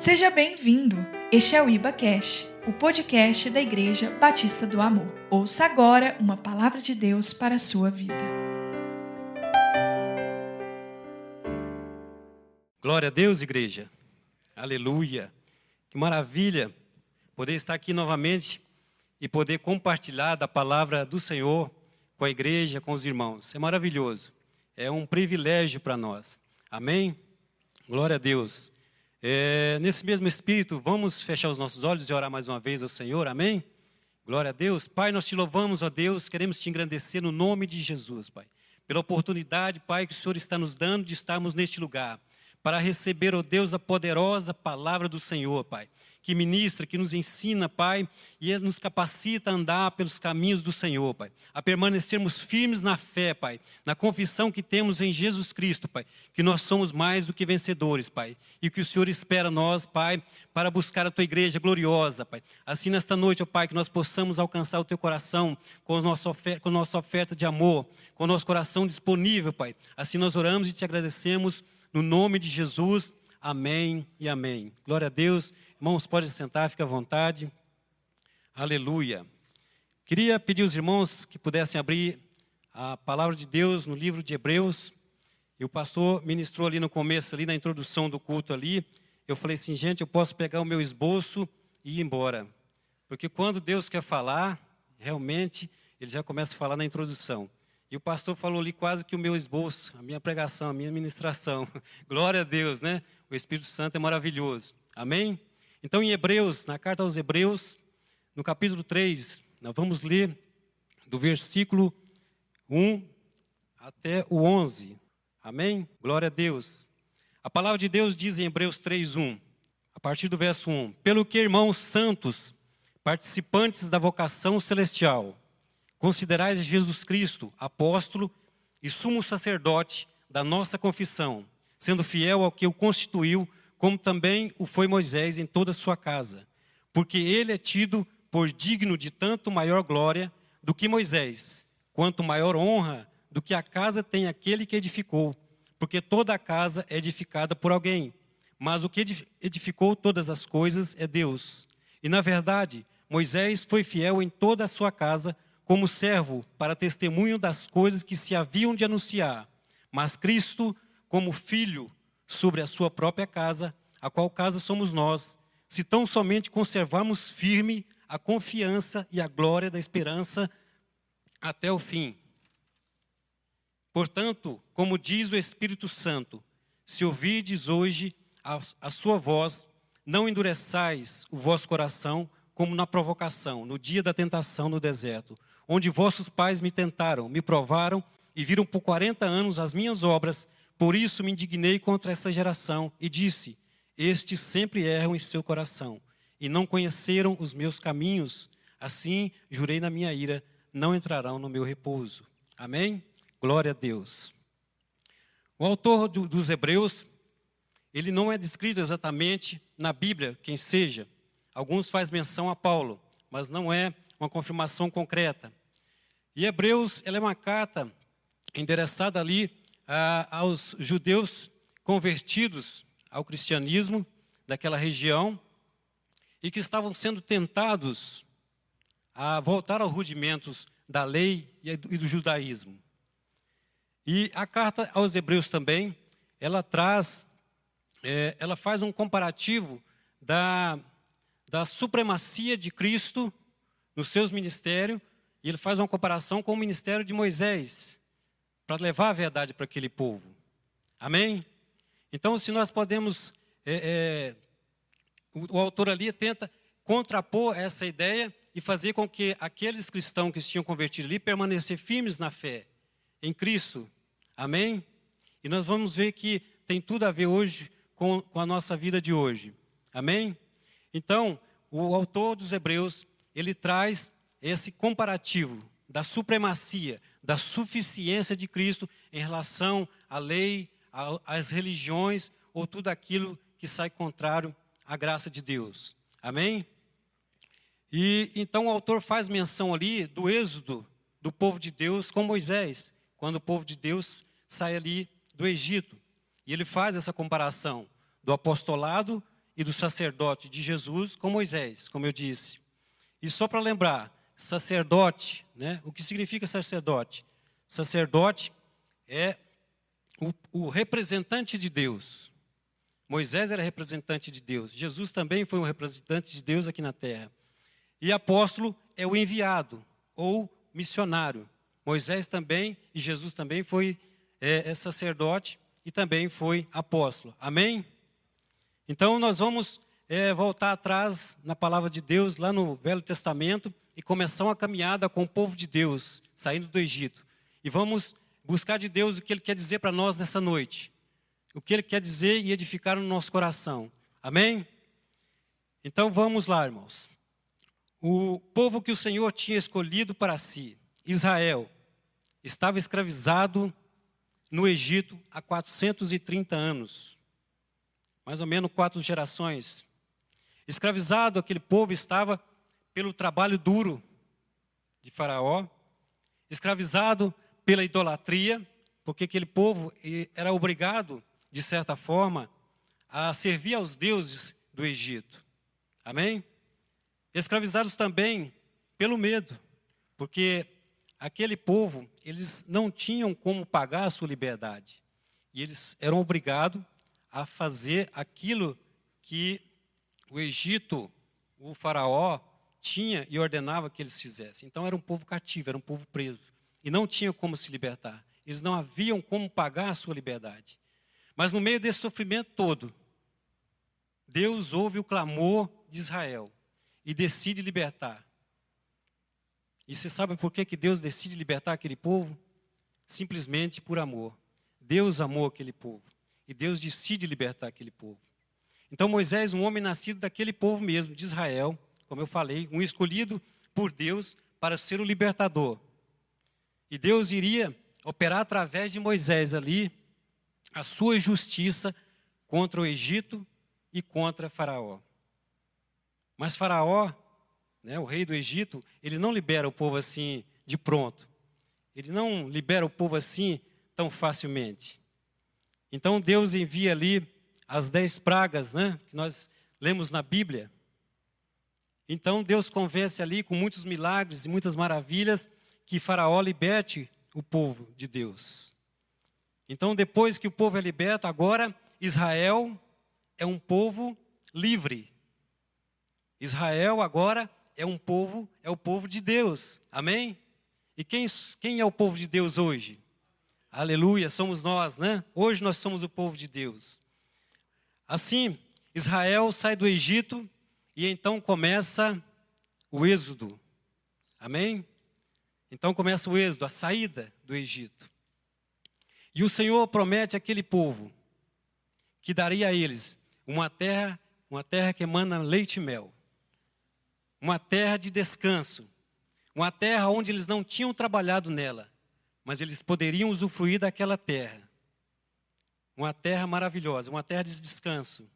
Seja bem-vindo. Este é o Iba Cash, o podcast da Igreja Batista do Amor. Ouça agora uma palavra de Deus para a sua vida. Glória a Deus, igreja. Aleluia. Que maravilha poder estar aqui novamente e poder compartilhar da palavra do Senhor com a igreja, com os irmãos. É maravilhoso. É um privilégio para nós. Amém? Glória a Deus. É, nesse mesmo espírito, vamos fechar os nossos olhos e orar mais uma vez ao Senhor, amém? Glória a Deus. Pai, nós te louvamos, ó Deus, queremos te engrandecer no nome de Jesus, Pai. Pela oportunidade, Pai, que o Senhor está nos dando de estarmos neste lugar, para receber, ó Deus, a poderosa palavra do Senhor, Pai que ministra, que nos ensina, Pai, e nos capacita a andar pelos caminhos do Senhor, Pai. A permanecermos firmes na fé, Pai, na confissão que temos em Jesus Cristo, Pai, que nós somos mais do que vencedores, Pai, e que o Senhor espera nós, Pai, para buscar a tua igreja gloriosa, Pai. Assim, nesta noite, ó Pai, que nós possamos alcançar o teu coração com a nossa oferta, com a nossa oferta de amor, com o nosso coração disponível, Pai. Assim nós oramos e te agradecemos no nome de Jesus. Amém e amém. Glória a Deus. Irmãos, pode sentar, fica à vontade. Aleluia. Queria pedir aos irmãos que pudessem abrir a palavra de Deus no livro de Hebreus. E o pastor ministrou ali no começo, ali na introdução do culto ali. Eu falei assim, gente, eu posso pegar o meu esboço e ir embora. Porque quando Deus quer falar, realmente, ele já começa a falar na introdução. E o pastor falou ali quase que o meu esboço, a minha pregação, a minha ministração. Glória a Deus, né? O Espírito Santo é maravilhoso. Amém? Então, em Hebreus, na carta aos Hebreus, no capítulo 3, nós vamos ler do versículo 1 até o 11. Amém? Glória a Deus. A palavra de Deus diz em Hebreus 3:1, a partir do verso 1: Pelo que, irmãos santos, participantes da vocação celestial, considerais Jesus Cristo apóstolo e sumo sacerdote da nossa confissão, sendo fiel ao que o constituiu como também o foi Moisés em toda a sua casa, porque ele é tido por digno de tanto maior glória do que Moisés, quanto maior honra do que a casa tem aquele que edificou, porque toda a casa é edificada por alguém, mas o que edificou todas as coisas é Deus. E na verdade, Moisés foi fiel em toda a sua casa, como servo para testemunho das coisas que se haviam de anunciar, mas Cristo, como filho sobre a sua própria casa, a qual casa somos nós, se tão somente conservarmos firme a confiança e a glória da esperança até o fim. Portanto, como diz o Espírito Santo, se ouvides hoje a, a sua voz, não endureçais o vosso coração como na provocação, no dia da tentação no deserto, onde vossos pais me tentaram, me provaram e viram por quarenta anos as minhas obras por isso me indignei contra essa geração e disse: Estes sempre erram em seu coração e não conheceram os meus caminhos. Assim jurei na minha ira: não entrarão no meu repouso. Amém? Glória a Deus. O autor do, dos Hebreus, ele não é descrito exatamente na Bíblia, quem seja. Alguns faz menção a Paulo, mas não é uma confirmação concreta. E Hebreus, ela é uma carta endereçada ali ah, aos judeus convertidos ao cristianismo daquela região e que estavam sendo tentados a voltar aos rudimentos da lei e do judaísmo. E a carta aos Hebreus também, ela traz, é, ela faz um comparativo da, da supremacia de Cristo nos seus ministérios, e ele faz uma comparação com o ministério de Moisés, para levar a verdade para aquele povo. Amém? Então, se nós podemos. É, é, o, o autor ali tenta contrapor essa ideia e fazer com que aqueles cristãos que se tinham convertido ali permanecer firmes na fé em Cristo. Amém? E nós vamos ver que tem tudo a ver hoje com, com a nossa vida de hoje. Amém? Então, o autor dos Hebreus, ele traz esse comparativo da supremacia, da suficiência de Cristo em relação à lei, às religiões ou tudo aquilo que sai contrário à graça de Deus. Amém? E então o autor faz menção ali do êxodo do povo de Deus com Moisés, quando o povo de Deus sai ali do Egito. E ele faz essa comparação do apostolado e do sacerdote de Jesus com Moisés, como eu disse. E só para lembrar, sacerdote, né? O que significa sacerdote? Sacerdote é o, o representante de Deus. Moisés era representante de Deus. Jesus também foi um representante de Deus aqui na terra. E apóstolo é o enviado ou missionário. Moisés também e Jesus também foi é, é sacerdote e também foi apóstolo. Amém? Então nós vamos é, voltar atrás na palavra de Deus, lá no Velho Testamento, e começar uma caminhada com o povo de Deus, saindo do Egito. E vamos buscar de Deus o que Ele quer dizer para nós nessa noite. O que Ele quer dizer e edificar no nosso coração. Amém? Então vamos lá, irmãos. O povo que o Senhor tinha escolhido para si, Israel, estava escravizado no Egito há 430 anos. Mais ou menos quatro gerações. Escravizado, aquele povo estava pelo trabalho duro de Faraó, escravizado pela idolatria, porque aquele povo era obrigado, de certa forma, a servir aos deuses do Egito. Amém? Escravizados também pelo medo, porque aquele povo, eles não tinham como pagar a sua liberdade. E eles eram obrigados a fazer aquilo que o Egito, o faraó, tinha e ordenava que eles fizessem. Então era um povo cativo, era um povo preso e não tinham como se libertar. Eles não haviam como pagar a sua liberdade. Mas no meio desse sofrimento todo, Deus ouve o clamor de Israel e decide libertar. E você sabe por que, que Deus decide libertar aquele povo? Simplesmente por amor. Deus amou aquele povo. E Deus decide libertar aquele povo. Então Moisés, um homem nascido daquele povo mesmo, de Israel, como eu falei, um escolhido por Deus para ser o libertador. E Deus iria operar através de Moisés ali a sua justiça contra o Egito e contra Faraó. Mas Faraó, né, o rei do Egito, ele não libera o povo assim de pronto. Ele não libera o povo assim tão facilmente. Então Deus envia ali as dez pragas, né, que nós lemos na Bíblia. Então Deus convence ali com muitos milagres e muitas maravilhas que Faraó liberte o povo de Deus. Então, depois que o povo é liberto, agora Israel é um povo livre. Israel agora é um povo, é o povo de Deus. Amém? E quem, quem é o povo de Deus hoje? Aleluia, somos nós, né? Hoje nós somos o povo de Deus. Assim, Israel sai do Egito e então começa o êxodo. Amém? Então começa o êxodo, a saída do Egito. E o Senhor promete àquele povo que daria a eles uma terra, uma terra que emana leite e mel. Uma terra de descanso. Uma terra onde eles não tinham trabalhado nela, mas eles poderiam usufruir daquela terra. Uma terra maravilhosa, uma terra de descanso.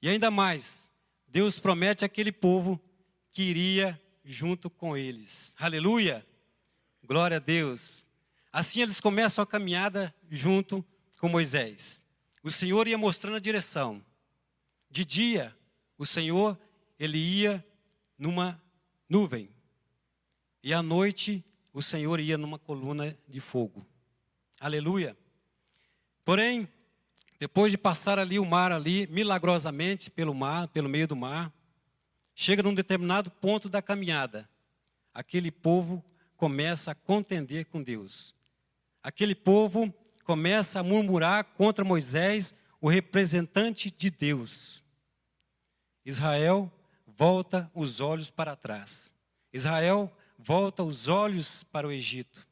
E ainda mais, Deus promete àquele povo que iria junto com eles. Aleluia! Glória a Deus. Assim eles começam a caminhada junto com Moisés. O Senhor ia mostrando a direção. De dia, o Senhor, ele ia numa nuvem. E à noite, o Senhor ia numa coluna de fogo. Aleluia. Porém, depois de passar ali o mar ali, milagrosamente pelo mar, pelo meio do mar, Chega num determinado ponto da caminhada, aquele povo começa a contender com Deus. Aquele povo começa a murmurar contra Moisés, o representante de Deus. Israel volta os olhos para trás. Israel volta os olhos para o Egito.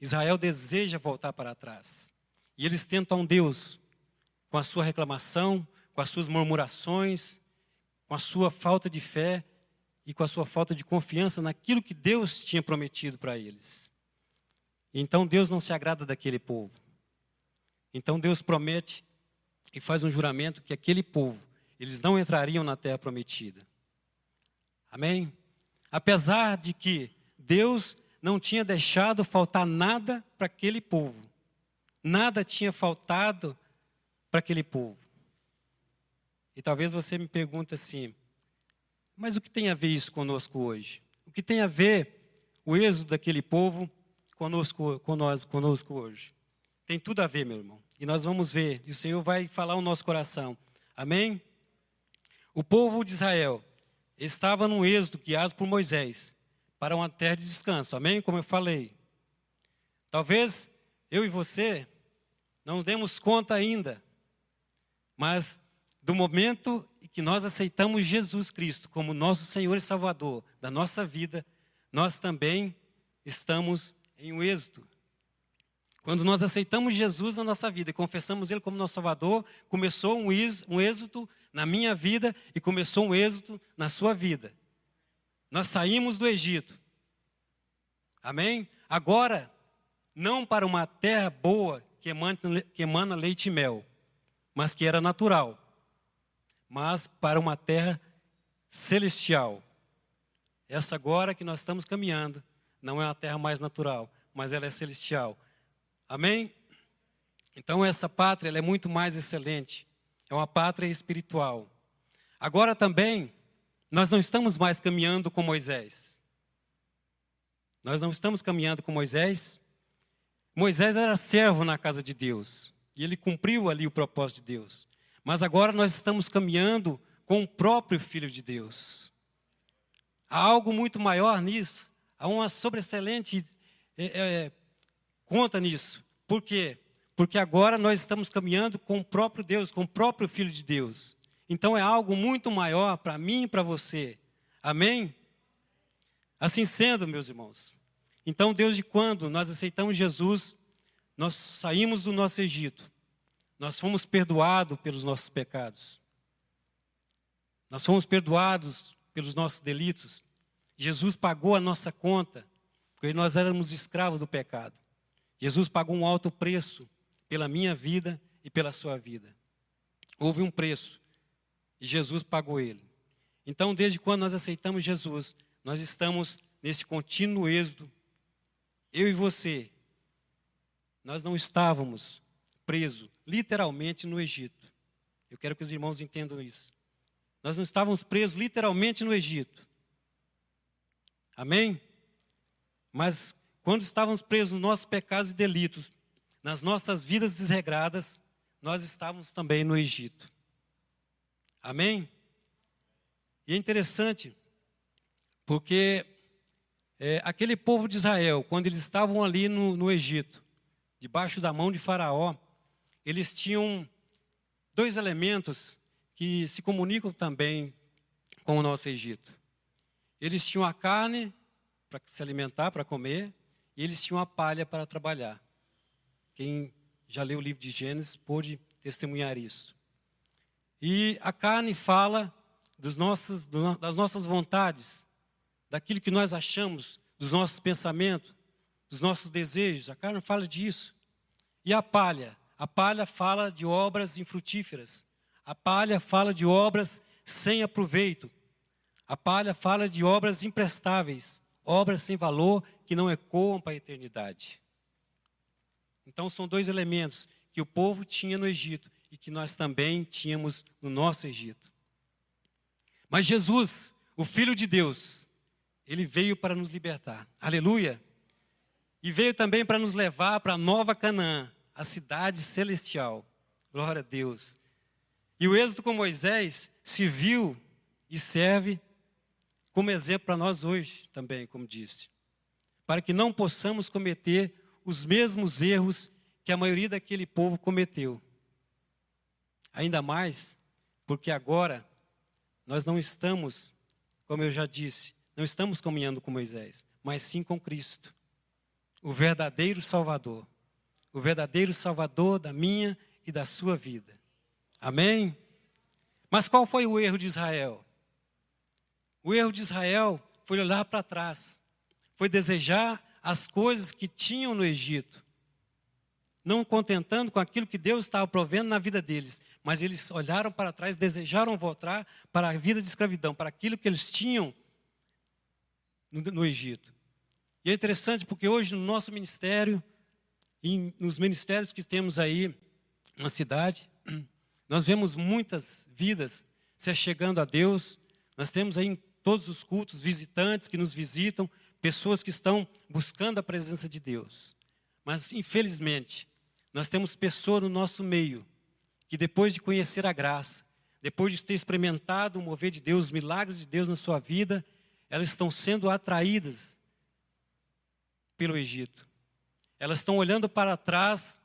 Israel deseja voltar para trás. E eles tentam Deus com a sua reclamação, com as suas murmurações, com a sua falta de fé e com a sua falta de confiança naquilo que Deus tinha prometido para eles. Então Deus não se agrada daquele povo. Então Deus promete e faz um juramento que aquele povo, eles não entrariam na terra prometida. Amém? Apesar de que Deus não tinha deixado faltar nada para aquele povo. Nada tinha faltado para aquele povo. E talvez você me pergunte assim: mas o que tem a ver isso conosco hoje? O que tem a ver o êxodo daquele povo conosco, conosco, conosco hoje? Tem tudo a ver, meu irmão. E nós vamos ver, e o Senhor vai falar o nosso coração. Amém? O povo de Israel estava no êxodo guiado por Moisés para uma terra de descanso. Amém? Como eu falei. Talvez eu e você não demos conta ainda, mas do momento em que nós aceitamos Jesus Cristo como nosso Senhor e Salvador da nossa vida, nós também estamos em um êxito. Quando nós aceitamos Jesus na nossa vida e confessamos Ele como nosso Salvador, começou um êxito na minha vida e começou um êxito na sua vida. Nós saímos do Egito. Amém? Agora, não para uma terra boa que emana, que emana leite e mel, mas que era natural, mas para uma terra celestial. Essa agora que nós estamos caminhando não é uma terra mais natural, mas ela é celestial. Amém? Então essa pátria é muito mais excelente. É uma pátria espiritual. Agora também nós não estamos mais caminhando com Moisés. Nós não estamos caminhando com Moisés. Moisés era servo na casa de Deus e ele cumpriu ali o propósito de Deus. Mas agora nós estamos caminhando com o próprio Filho de Deus. Há algo muito maior nisso. Há uma sobreexcelente é, é, conta nisso. Por quê? Porque agora nós estamos caminhando com o próprio Deus, com o próprio Filho de Deus. Então é algo muito maior para mim e para você. Amém? Assim sendo, meus irmãos. Então, desde quando nós aceitamos Jesus, nós saímos do nosso Egito. Nós fomos perdoados pelos nossos pecados. Nós fomos perdoados pelos nossos delitos. Jesus pagou a nossa conta, porque nós éramos escravos do pecado. Jesus pagou um alto preço pela minha vida e pela sua vida. Houve um preço e Jesus pagou ele. Então, desde quando nós aceitamos Jesus, nós estamos nesse contínuo êxodo. Eu e você, nós não estávamos presos literalmente no Egito. Eu quero que os irmãos entendam isso. Nós não estávamos presos literalmente no Egito. Amém? Mas quando estávamos presos nos nossos pecados e delitos, nas nossas vidas desregradas, nós estávamos também no Egito. Amém? E é interessante, porque é, aquele povo de Israel, quando eles estavam ali no, no Egito, debaixo da mão de Faraó, eles tinham dois elementos que se comunicam também com o nosso Egito. Eles tinham a carne para se alimentar, para comer, e eles tinham a palha para trabalhar. Quem já leu o livro de Gênesis pôde testemunhar isso. E a carne fala dos nossos, das nossas vontades, daquilo que nós achamos, dos nossos pensamentos, dos nossos desejos. A carne fala disso. E a palha? A palha fala de obras infrutíferas. A palha fala de obras sem aproveito. A palha fala de obras imprestáveis, obras sem valor que não ecoam para a eternidade. Então, são dois elementos que o povo tinha no Egito e que nós também tínhamos no nosso Egito. Mas Jesus, o Filho de Deus, ele veio para nos libertar. Aleluia! E veio também para nos levar para a nova Canaã, a cidade celestial. Glória a Deus. E o êxodo com Moisés serviu e serve como exemplo para nós hoje também, como disse para que não possamos cometer os mesmos erros que a maioria daquele povo cometeu. Ainda mais porque agora nós não estamos, como eu já disse, não estamos caminhando com Moisés, mas sim com Cristo, o verdadeiro Salvador, o verdadeiro Salvador da minha e da sua vida. Amém? Mas qual foi o erro de Israel? O erro de Israel foi olhar para trás foi desejar as coisas que tinham no Egito, não contentando com aquilo que Deus estava provendo na vida deles, mas eles olharam para trás, desejaram voltar para a vida de escravidão, para aquilo que eles tinham no, no Egito. E é interessante porque hoje no nosso ministério, e nos ministérios que temos aí na cidade, Nós vemos muitas vidas se achegando a Deus. Nós temos aí em todos os cultos visitantes que nos visitam, pessoas que estão buscando a presença de Deus. Mas, infelizmente, nós temos pessoas no nosso meio que, depois de conhecer a graça, depois de ter experimentado o mover de Deus, os milagres de Deus na sua vida, elas estão sendo atraídas pelo Egito. Elas estão olhando para trás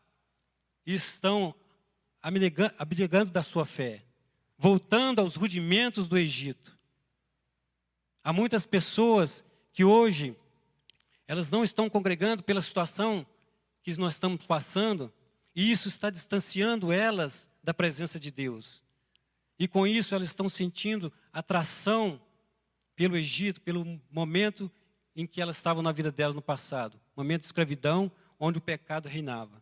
e estão abnegando da sua fé, voltando aos rudimentos do Egito. Há muitas pessoas que hoje elas não estão congregando pela situação que nós estamos passando, e isso está distanciando elas da presença de Deus. E com isso elas estão sentindo atração pelo Egito, pelo momento em que elas estavam na vida delas no passado momento de escravidão, onde o pecado reinava.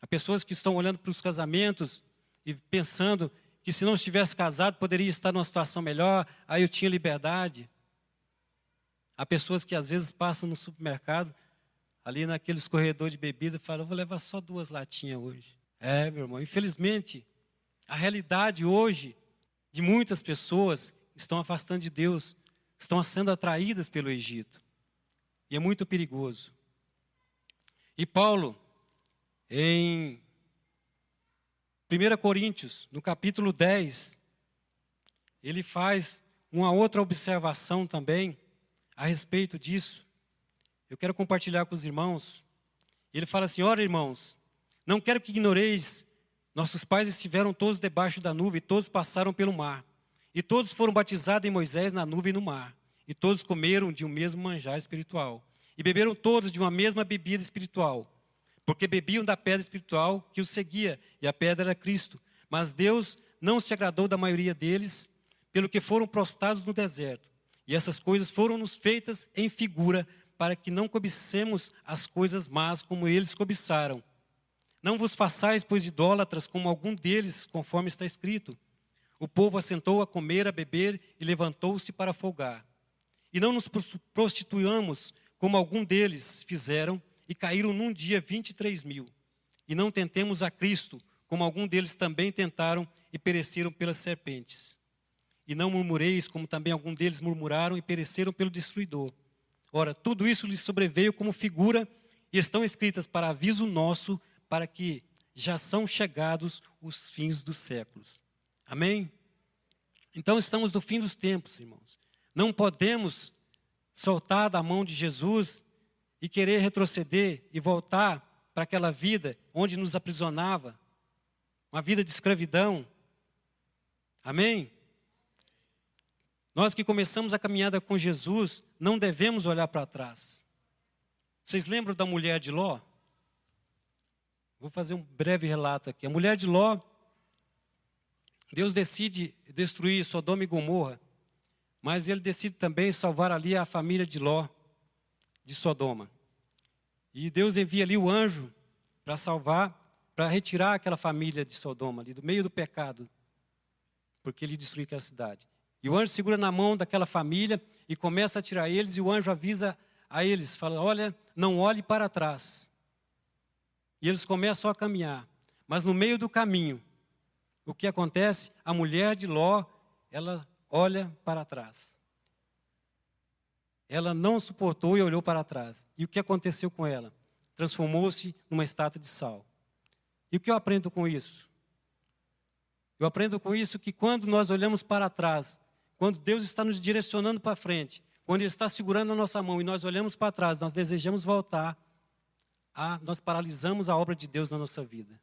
Há pessoas que estão olhando para os casamentos e pensando que se não estivesse casado poderia estar numa situação melhor, aí eu tinha liberdade. Há pessoas que às vezes passam no supermercado ali naqueles corredores de bebida, fala, eu vou levar só duas latinhas hoje. É, meu irmão, infelizmente, a realidade hoje de muitas pessoas estão afastando de Deus, estão sendo atraídas pelo Egito. E é muito perigoso. E Paulo, em 1 Coríntios, no capítulo 10, ele faz uma outra observação também a respeito disso. Eu quero compartilhar com os irmãos. Ele fala assim: Ora, irmãos, não quero que ignoreis, nossos pais estiveram todos debaixo da nuvem, todos passaram pelo mar, e todos foram batizados em Moisés na nuvem e no mar, e todos comeram de um mesmo manjar espiritual, e beberam todos de uma mesma bebida espiritual, porque bebiam da pedra espiritual que os seguia, e a pedra era Cristo. Mas Deus não se agradou da maioria deles, pelo que foram prostrados no deserto. E essas coisas foram nos feitas em figura para que não cobicemos as coisas más como eles cobiçaram. Não vos façais, pois, idólatras como algum deles, conforme está escrito. O povo assentou a comer, a beber e levantou-se para folgar. E não nos prostituamos como algum deles fizeram e caíram num dia 23 mil. E não tentemos a Cristo, como algum deles também tentaram e pereceram pelas serpentes. E não murmureis, como também algum deles murmuraram e pereceram pelo destruidor. Ora, tudo isso lhes sobreveio como figura e estão escritas para aviso nosso, para que já são chegados os fins dos séculos. Amém? Então estamos no fim dos tempos, irmãos. Não podemos soltar da mão de Jesus e querer retroceder e voltar para aquela vida onde nos aprisionava, uma vida de escravidão. Amém? Nós que começamos a caminhada com Jesus, não devemos olhar para trás. Vocês lembram da mulher de Ló? Vou fazer um breve relato aqui. A mulher de Ló, Deus decide destruir Sodoma e Gomorra, mas ele decide também salvar ali a família de Ló, de Sodoma. E Deus envia ali o anjo para salvar, para retirar aquela família de Sodoma, ali do meio do pecado, porque ele destruiu aquela cidade. E o anjo segura na mão daquela família e começa a tirar eles, e o anjo avisa a eles, fala: Olha, não olhe para trás. E eles começam a caminhar. Mas no meio do caminho, o que acontece? A mulher de Ló, ela olha para trás. Ela não suportou e olhou para trás. E o que aconteceu com ela? Transformou-se numa estátua de sal. E o que eu aprendo com isso? Eu aprendo com isso que quando nós olhamos para trás quando Deus está nos direcionando para frente, quando Ele está segurando a nossa mão e nós olhamos para trás, nós desejamos voltar, a, nós paralisamos a obra de Deus na nossa vida.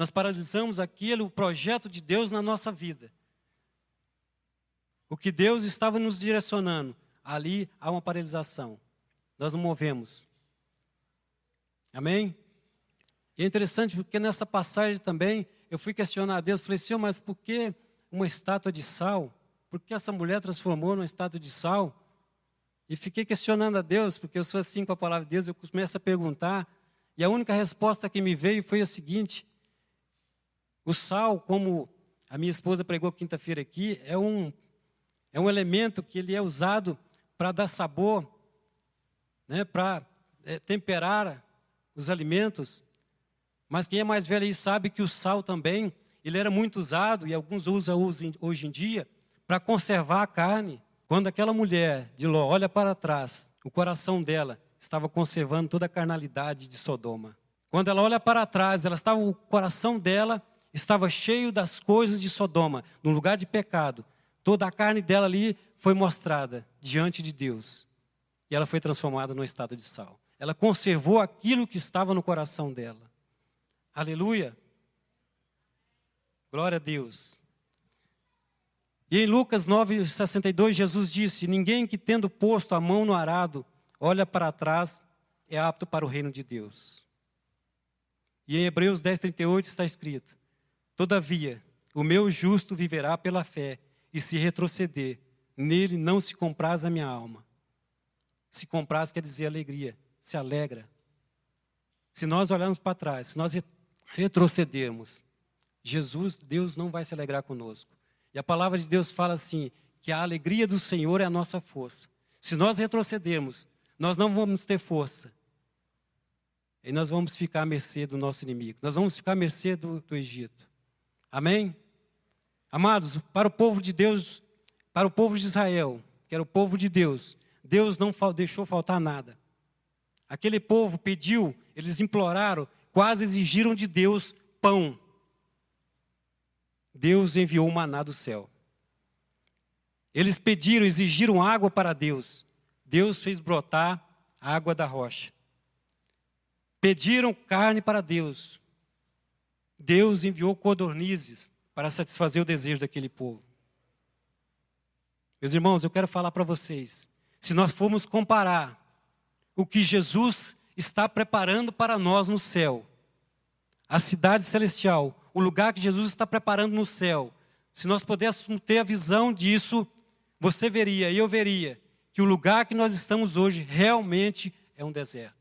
Nós paralisamos aquilo, o projeto de Deus na nossa vida. O que Deus estava nos direcionando, ali há uma paralisação. Nós não movemos. Amém? E é interessante porque nessa passagem também eu fui questionar a Deus, falei, Senhor, mas por que uma estátua de sal? porque essa mulher transformou num estado de sal? E fiquei questionando a Deus, porque eu sou assim com a palavra de Deus, eu começo a perguntar, e a única resposta que me veio foi a seguinte: o sal, como a minha esposa pregou quinta-feira aqui, é um, é um elemento que ele é usado para dar sabor, né, para é, temperar os alimentos. Mas quem é mais velho aí sabe que o sal também, ele era muito usado, e alguns usam hoje em dia, para conservar a carne. Quando aquela mulher de Ló olha para trás, o coração dela estava conservando toda a carnalidade de Sodoma. Quando ela olha para trás, ela estava, o coração dela estava cheio das coisas de Sodoma, no lugar de pecado. Toda a carne dela ali foi mostrada diante de Deus. E ela foi transformada no estado de sal. Ela conservou aquilo que estava no coração dela. Aleluia. Glória a Deus. E em Lucas 9,62, Jesus disse: Ninguém que tendo posto a mão no arado, olha para trás, é apto para o reino de Deus. E em Hebreus 10,38 está escrito: Todavia, o meu justo viverá pela fé, e se retroceder, nele não se compraz a minha alma. Se compraz quer dizer alegria, se alegra. Se nós olharmos para trás, se nós retrocedermos, Jesus, Deus não vai se alegrar conosco. E a palavra de Deus fala assim: que a alegria do Senhor é a nossa força. Se nós retrocedermos, nós não vamos ter força. E nós vamos ficar à mercê do nosso inimigo. Nós vamos ficar à mercê do, do Egito. Amém? Amados, para o povo de Deus, para o povo de Israel, que era o povo de Deus, Deus não deixou faltar nada. Aquele povo pediu, eles imploraram, quase exigiram de Deus pão. Deus enviou o maná do céu. Eles pediram, exigiram água para Deus. Deus fez brotar a água da rocha. Pediram carne para Deus. Deus enviou codornizes para satisfazer o desejo daquele povo. Meus irmãos, eu quero falar para vocês. Se nós formos comparar o que Jesus está preparando para nós no céu, a cidade celestial, o lugar que Jesus está preparando no céu, se nós pudéssemos ter a visão disso, você veria e eu veria que o lugar que nós estamos hoje realmente é um deserto.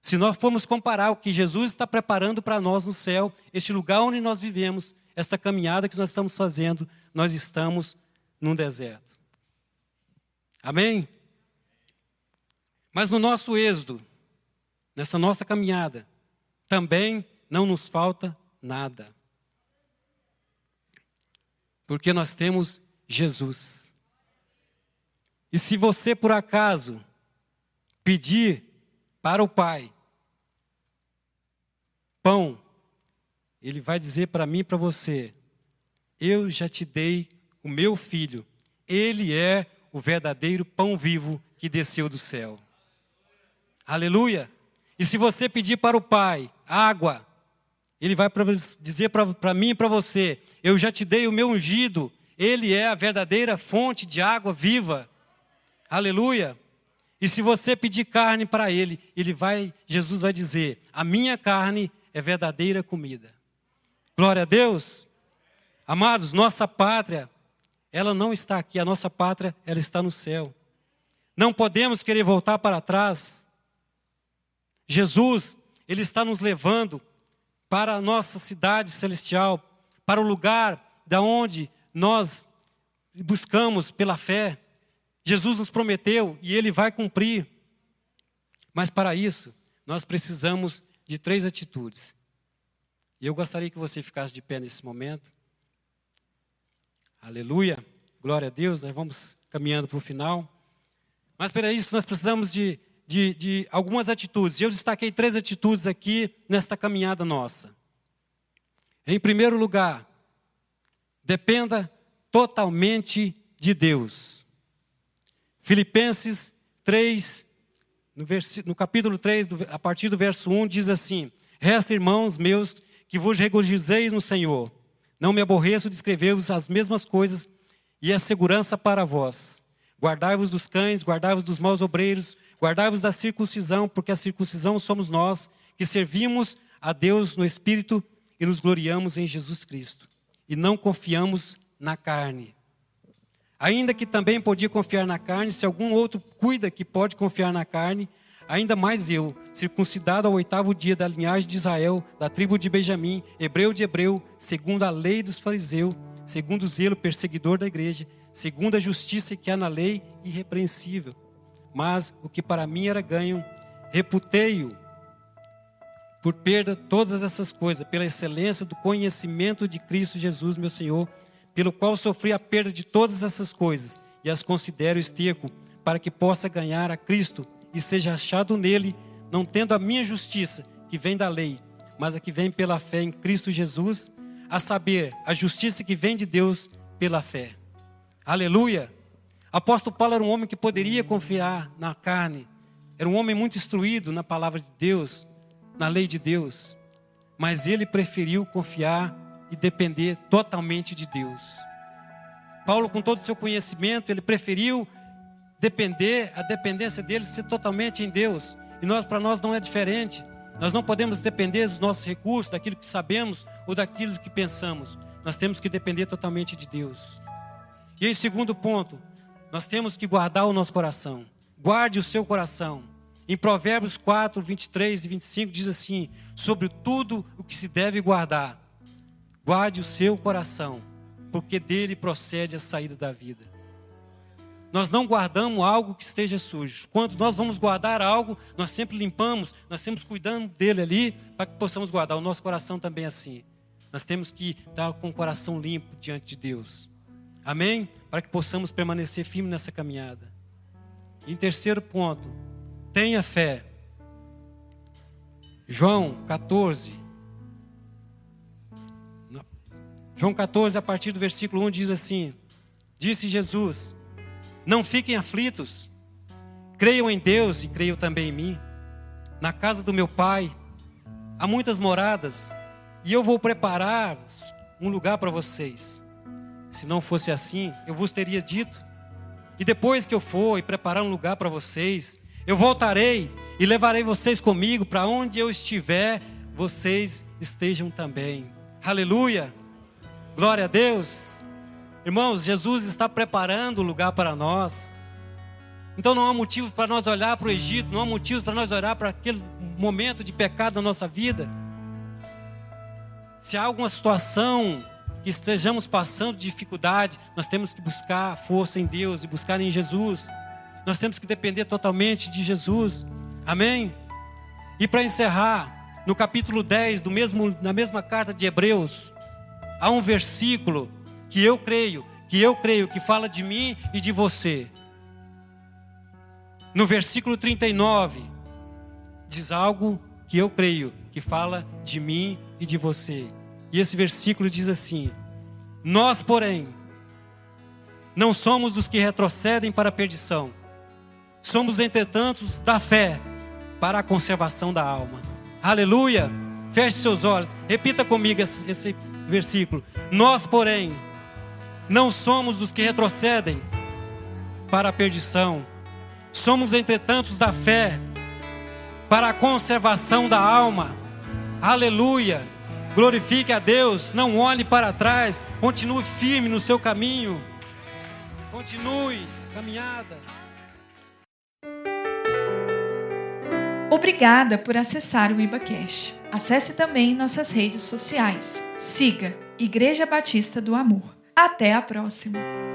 Se nós formos comparar o que Jesus está preparando para nós no céu, este lugar onde nós vivemos, esta caminhada que nós estamos fazendo, nós estamos num deserto. Amém? Mas no nosso êxodo, nessa nossa caminhada, também não nos falta nada. Porque nós temos Jesus. E se você por acaso pedir para o Pai pão, Ele vai dizer para mim e para você: Eu já te dei o meu filho, ele é o verdadeiro pão vivo que desceu do céu. Aleluia! E se você pedir para o Pai água, ele vai dizer para mim e para você: Eu já te dei o meu ungido, ele é a verdadeira fonte de água viva. Aleluia. E se você pedir carne para ele, ele vai, Jesus vai dizer: A minha carne é verdadeira comida. Glória a Deus. Amados, nossa pátria, ela não está aqui, a nossa pátria, ela está no céu. Não podemos querer voltar para trás. Jesus, ele está nos levando para a nossa cidade celestial, para o lugar da onde nós buscamos pela fé. Jesus nos prometeu e ele vai cumprir. Mas para isso, nós precisamos de três atitudes. E eu gostaria que você ficasse de pé nesse momento. Aleluia. Glória a Deus. Nós vamos caminhando para o final. Mas para isso, nós precisamos de de, de algumas atitudes. Eu destaquei três atitudes aqui nesta caminhada nossa. Em primeiro lugar, dependa totalmente de Deus. Filipenses 3, no, no capítulo 3, do, a partir do verso 1, diz assim: Resta, irmãos meus, que vos regozijeis no Senhor. Não me aborreço de escrever-vos as mesmas coisas e a segurança para vós. Guardai-vos dos cães, guardai-vos dos maus obreiros, Guardai-vos da circuncisão, porque a circuncisão somos nós, que servimos a Deus no Espírito e nos gloriamos em Jesus Cristo. E não confiamos na carne. Ainda que também podia confiar na carne, se algum outro cuida que pode confiar na carne, ainda mais eu, circuncidado ao oitavo dia da linhagem de Israel, da tribo de Benjamim, hebreu de hebreu, segundo a lei dos fariseus, segundo o zelo perseguidor da igreja, segundo a justiça que há na lei, irrepreensível. Mas o que para mim era ganho, reputei-o por perda todas essas coisas, pela excelência do conhecimento de Cristo Jesus, meu Senhor, pelo qual sofri a perda de todas essas coisas e as considero esterco, para que possa ganhar a Cristo e seja achado nele, não tendo a minha justiça, que vem da lei, mas a que vem pela fé em Cristo Jesus, a saber, a justiça que vem de Deus pela fé. Aleluia! Apóstolo Paulo era um homem que poderia confiar na carne, era um homem muito instruído na palavra de Deus, na lei de Deus, mas ele preferiu confiar e depender totalmente de Deus. Paulo, com todo o seu conhecimento, ele preferiu depender, a dependência dele ser totalmente em Deus. E nós, para nós, não é diferente. Nós não podemos depender dos nossos recursos, daquilo que sabemos ou daquilo que pensamos. Nós temos que depender totalmente de Deus. E em segundo ponto, nós temos que guardar o nosso coração. Guarde o seu coração. Em Provérbios 4, 23 e 25 diz assim: Sobre tudo o que se deve guardar, guarde o seu coração, porque dele procede a saída da vida. Nós não guardamos algo que esteja sujo. Quando nós vamos guardar algo, nós sempre limpamos, nós sempre cuidando dele ali, para que possamos guardar. O nosso coração também assim. Nós temos que estar com o coração limpo diante de Deus. Amém? Para que possamos permanecer firmes nessa caminhada. E em terceiro ponto, tenha fé. João 14. João 14, a partir do versículo 1 diz assim: Disse Jesus: Não fiquem aflitos, creiam em Deus e creiam também em mim. Na casa do meu Pai há muitas moradas, e eu vou preparar um lugar para vocês. Se não fosse assim, eu vos teria dito. E depois que eu for e preparar um lugar para vocês, eu voltarei e levarei vocês comigo para onde eu estiver, vocês estejam também. Aleluia! Glória a Deus! Irmãos, Jesus está preparando o lugar para nós. Então não há motivo para nós olhar para o Egito, não há motivo para nós olhar para aquele momento de pecado da nossa vida. Se há alguma situação que estejamos passando dificuldade, nós temos que buscar força em Deus e buscar em Jesus. Nós temos que depender totalmente de Jesus. Amém? E para encerrar, no capítulo 10, do mesmo, na mesma carta de Hebreus, há um versículo que eu creio, que eu creio que fala de mim e de você. No versículo 39, diz algo que eu creio que fala de mim e de você. E esse versículo diz assim: Nós, porém, não somos dos que retrocedem para a perdição, somos, entretanto, da fé para a conservação da alma. Aleluia! Feche seus olhos, repita comigo esse, versículo. Nós, porém, não somos dos que retrocedem para a perdição, somos, entretanto, da fé para a conservação da alma. Aleluia! Glorifique a Deus, não olhe para trás, continue firme no seu caminho. Continue caminhada. Obrigada por acessar o IbaCast. Acesse também nossas redes sociais. Siga Igreja Batista do Amor. Até a próxima!